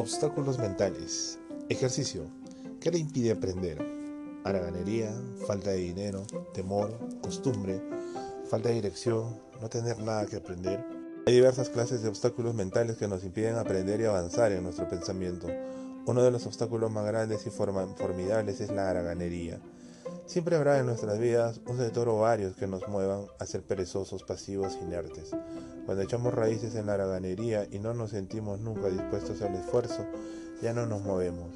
Obstáculos mentales. Ejercicio. ¿Qué le impide aprender? Haraganería, falta de dinero, temor, costumbre, falta de dirección, no tener nada que aprender. Hay diversas clases de obstáculos mentales que nos impiden aprender y avanzar en nuestro pensamiento. Uno de los obstáculos más grandes y formidables es la haraganería. Siempre habrá en nuestras vidas un sector o varios que nos muevan a ser perezosos, pasivos, inertes. Cuando echamos raíces en la haraganería y no nos sentimos nunca dispuestos al esfuerzo, ya no nos movemos.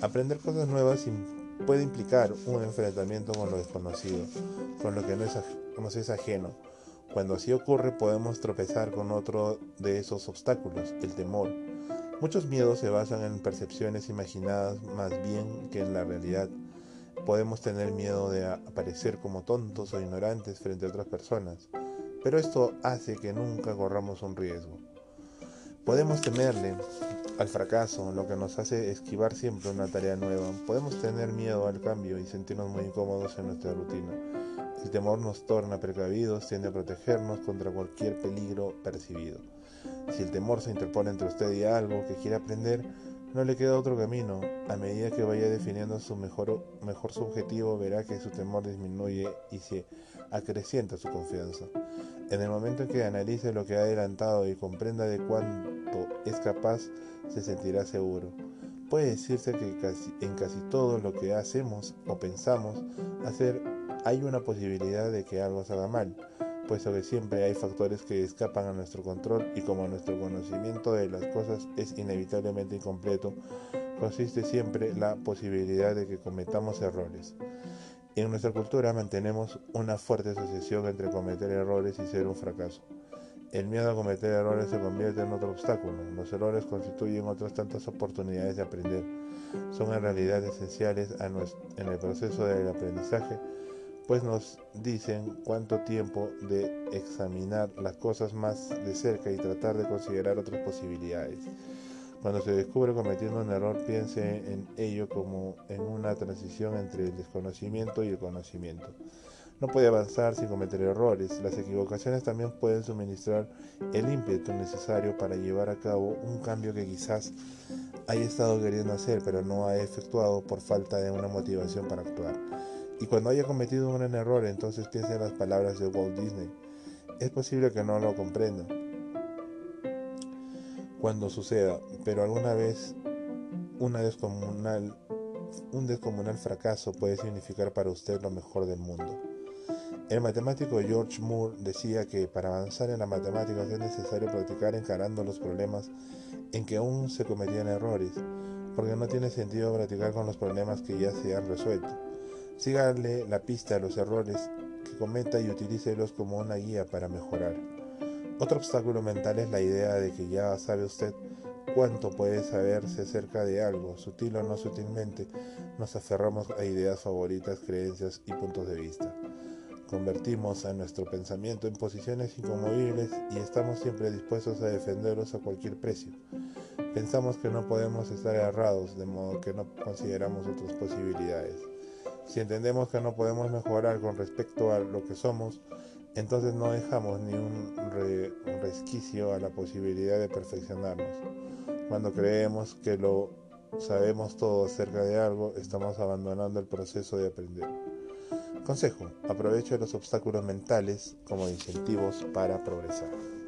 Aprender cosas nuevas puede implicar un enfrentamiento con lo desconocido, con lo que no nos es ajeno. Cuando así ocurre podemos tropezar con otro de esos obstáculos, el temor. Muchos miedos se basan en percepciones imaginadas más bien que en la realidad. Podemos tener miedo de aparecer como tontos o ignorantes frente a otras personas, pero esto hace que nunca corramos un riesgo. Podemos temerle al fracaso, lo que nos hace esquivar siempre una tarea nueva. Podemos tener miedo al cambio y sentirnos muy incómodos en nuestra rutina. El temor nos torna precavidos, tiende a protegernos contra cualquier peligro percibido. Si el temor se interpone entre usted y algo que quiere aprender, no le queda otro camino. A medida que vaya definiendo su mejor, mejor subjetivo, verá que su temor disminuye y se acrecienta su confianza. En el momento en que analice lo que ha adelantado y comprenda de cuánto es capaz, se sentirá seguro. Puede decirse que en casi todo lo que hacemos o pensamos hacer hay una posibilidad de que algo salga mal puesto que siempre hay factores que escapan a nuestro control y como nuestro conocimiento de las cosas es inevitablemente incompleto, consiste siempre la posibilidad de que cometamos errores. En nuestra cultura mantenemos una fuerte asociación entre cometer errores y ser un fracaso. El miedo a cometer errores se convierte en otro obstáculo. Los errores constituyen otras tantas oportunidades de aprender. Son en realidad esenciales en el proceso del aprendizaje pues nos dicen cuánto tiempo de examinar las cosas más de cerca y tratar de considerar otras posibilidades. Cuando se descubre cometiendo un error, piense en ello como en una transición entre el desconocimiento y el conocimiento. No puede avanzar sin cometer errores. Las equivocaciones también pueden suministrar el ímpetu necesario para llevar a cabo un cambio que quizás haya estado queriendo hacer, pero no ha efectuado por falta de una motivación para actuar. Y cuando haya cometido un gran error, entonces piense en las palabras de Walt Disney. Es posible que no lo comprenda cuando suceda, pero alguna vez una descomunal, un descomunal fracaso puede significar para usted lo mejor del mundo. El matemático George Moore decía que para avanzar en la matemática es necesario practicar encarando los problemas en que aún se cometían errores, porque no tiene sentido practicar con los problemas que ya se han resuelto. Síganle la pista a los errores que cometa y utilícelos como una guía para mejorar. Otro obstáculo mental es la idea de que ya sabe usted cuánto puede saberse acerca de algo, sutil o no sutilmente, nos aferramos a ideas favoritas, creencias y puntos de vista. Convertimos a nuestro pensamiento en posiciones inconmovibles y estamos siempre dispuestos a defenderlos a cualquier precio. Pensamos que no podemos estar errados, de modo que no consideramos otras posibilidades. Si entendemos que no podemos mejorar con respecto a lo que somos, entonces no dejamos ni un, resquicio a la posibilidad de perfeccionarnos. Cuando creemos que lo sabemos todo acerca de algo, estamos abandonando el proceso de aprender. Consejo, aproveche los obstáculos mentales como incentivos para progresar.